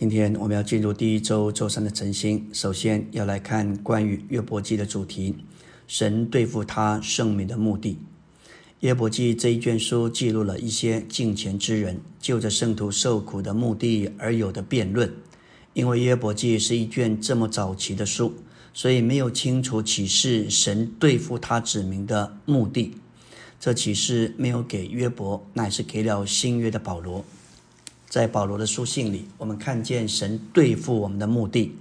今天我们要进入第一周周三的晨星，首先要来看关于约伯记的主题：神对付他圣名的目的。约伯记这一卷书记录了一些敬虔之人就着圣徒受苦的目的而有的辩论。因为约伯记是一卷这么早期的书，所以没有清楚启示神对付他指明的目的。这启示没有给约伯，乃是给了新约的保罗。在保罗的书信里，我们看见神对付我们的目的，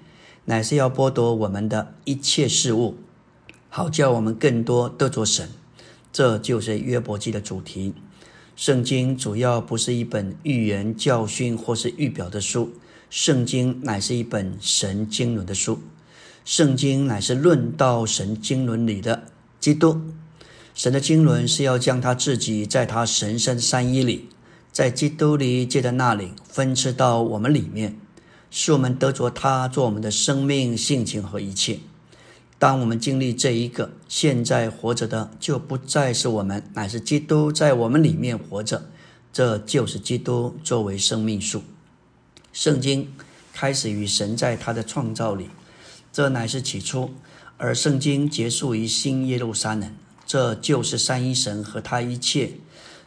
乃是要剥夺我们的一切事物，好叫我们更多得着神。这就是约伯记的主题。圣经主要不是一本寓言、教训或是预表的书，圣经乃是一本神经纶的书。圣经乃是论到神经纶里的基督。神的经纶是要将他自己在他神圣三一里。在基督里借着那里分赐到我们里面，使我们得着他做我们的生命、性情和一切。当我们经历这一个，现在活着的就不再是我们，乃是基督在我们里面活着。这就是基督作为生命树。圣经开始于神在他的创造里，这乃是起初；而圣经结束于新耶路撒冷，这就是三一神和他一切。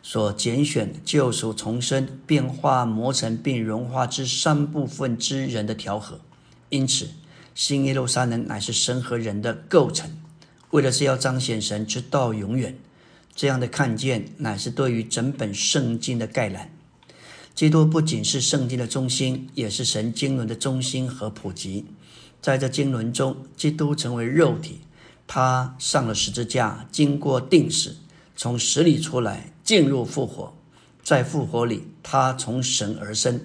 所拣选救赎、重生、变化、磨成并融化之三部分之人的调和，因此新耶路撒冷乃是神和人的构成，为的是要彰显神之道永远。这样的看见乃是对于整本圣经的概览。基督不仅是圣经的中心，也是神经纶的中心和普及。在这经纶中，基督成为肉体，他上了十字架，经过定死，从死里出来。进入复活，在复活里，他从神而生，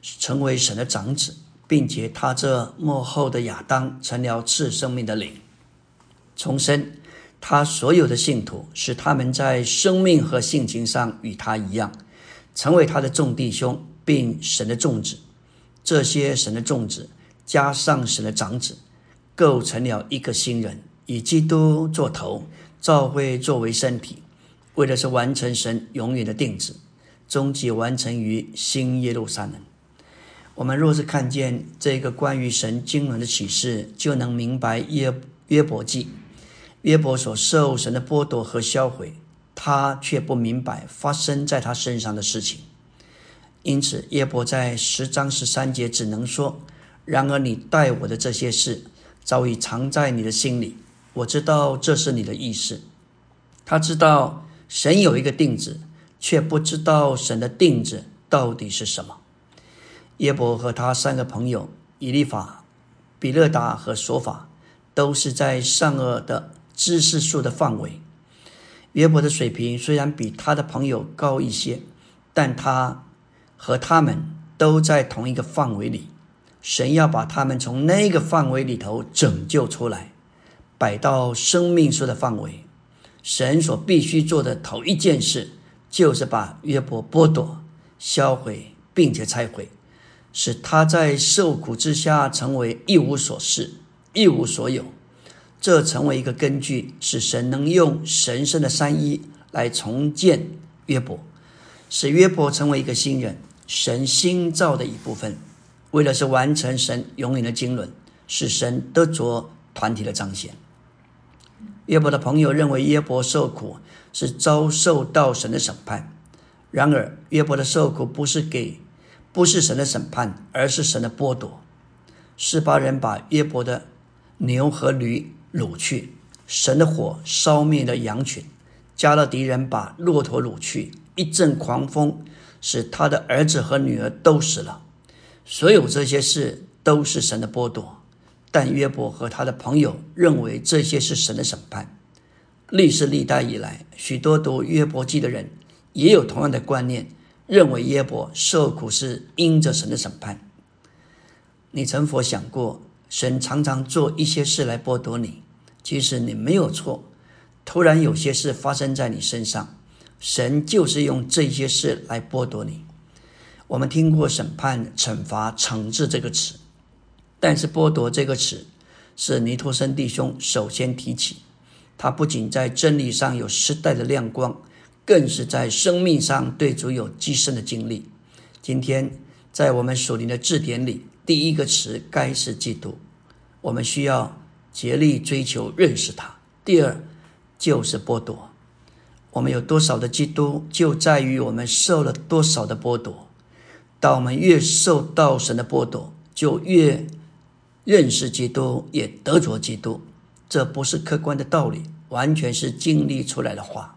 成为神的长子，并且他这幕后的亚当成了赐生命的灵，重生他所有的信徒，使他们在生命和性情上与他一样，成为他的众弟兄，并神的众子。这些神的众子加上神的长子，构成了一个新人，以基督做头，教会作为身体。为的是完成神永远的定旨，终极完成于新耶路撒冷。我们若是看见这个关于神经纶的启示，就能明白约约伯记，约伯所受神的剥夺和销毁，他却不明白发生在他身上的事情。因此，约伯在十章十三节只能说：“然而你待我的这些事，早已藏在你的心里。我知道这是你的意思。”他知道。神有一个定旨，却不知道神的定旨到底是什么。耶伯和他三个朋友以利法、比勒达和索法，都是在善恶的知识树的范围。约伯的水平虽然比他的朋友高一些，但他和他们都在同一个范围里。神要把他们从那个范围里头拯救出来，摆到生命树的范围。神所必须做的头一件事，就是把约伯剥夺、销毁，并且拆毁，使他在受苦之下成为一无所事、一无所有。这成为一个根据，使神能用神圣的三一来重建约伯，使约伯成为一个新人，神新造的一部分。为了是完成神永远的经纶，使神得着团体的彰显。约伯的朋友认为约伯受苦是遭受到神的审判，然而约伯的受苦不是给，不是神的审判，而是神的剥夺。示巴人把约伯的牛和驴掳去，神的火烧灭了羊群；加勒敌人把骆驼掳去，一阵狂风使他的儿子和女儿都死了。所有这些事都是神的剥夺。但约伯和他的朋友认为这些是神的审判。历史历代以来，许多读约伯记的人也有同样的观念，认为约伯受苦是因着神的审判。你曾否想过，神常常做一些事来剥夺你？其实你没有错。突然有些事发生在你身上，神就是用这些事来剥夺你。我们听过“审判、惩罚、惩治”这个词。但是剥夺这个词，是尼托森弟兄首先提起。他不仅在真理上有时代的亮光，更是在生命上对主有极深的经历。今天在我们属灵的字典里，第一个词该是基督。我们需要竭力追求认识他。第二就是剥夺。我们有多少的基督，就在于我们受了多少的剥夺。当我们越受到神的剥夺，就越认识基督，也得着基督。这不是客观的道理，完全是经历出来的话。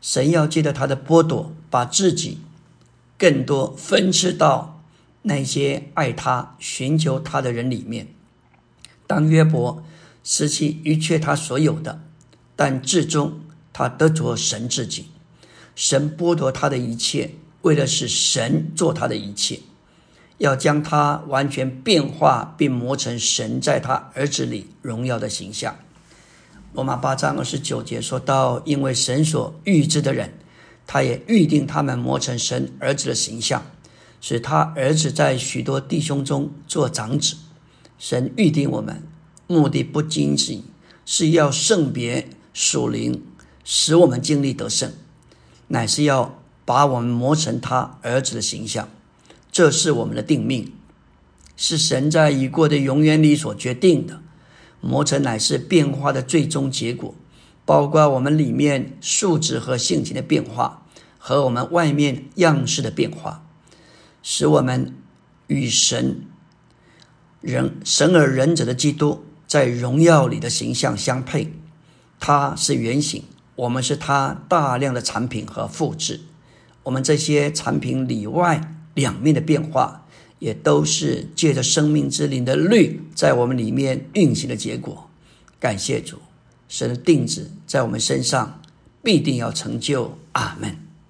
神要借着他的剥夺，把自己更多分赐到那些爱他、寻求他的人里面。当约伯失去一切他所有的，但最终他得着神自己。神剥夺他的一切，为的是神做他的一切，要将他完全变化，并磨成神在他儿子里荣耀的形象。罗马八章二十九节说到：“因为神所预知的人，他也预定他们磨成神儿子的形象，使他儿子在许多弟兄中做长子。”神预定我们，目的不仅仅是要圣别属灵，使我们经历得胜，乃是要把我们磨成他儿子的形象。这是我们的定命，是神在已过的永远里所决定的。磨成乃是变化的最终结果，包括我们里面素质和性情的变化，和我们外面样式的变化，使我们与神。人神而仁者的基督在荣耀里的形象相配，他是原型，我们是他大量的产品和复制。我们这些产品里外两面的变化，也都是借着生命之灵的律在我们里面运行的结果。感谢主，神的定旨在我们身上必定要成就。阿门。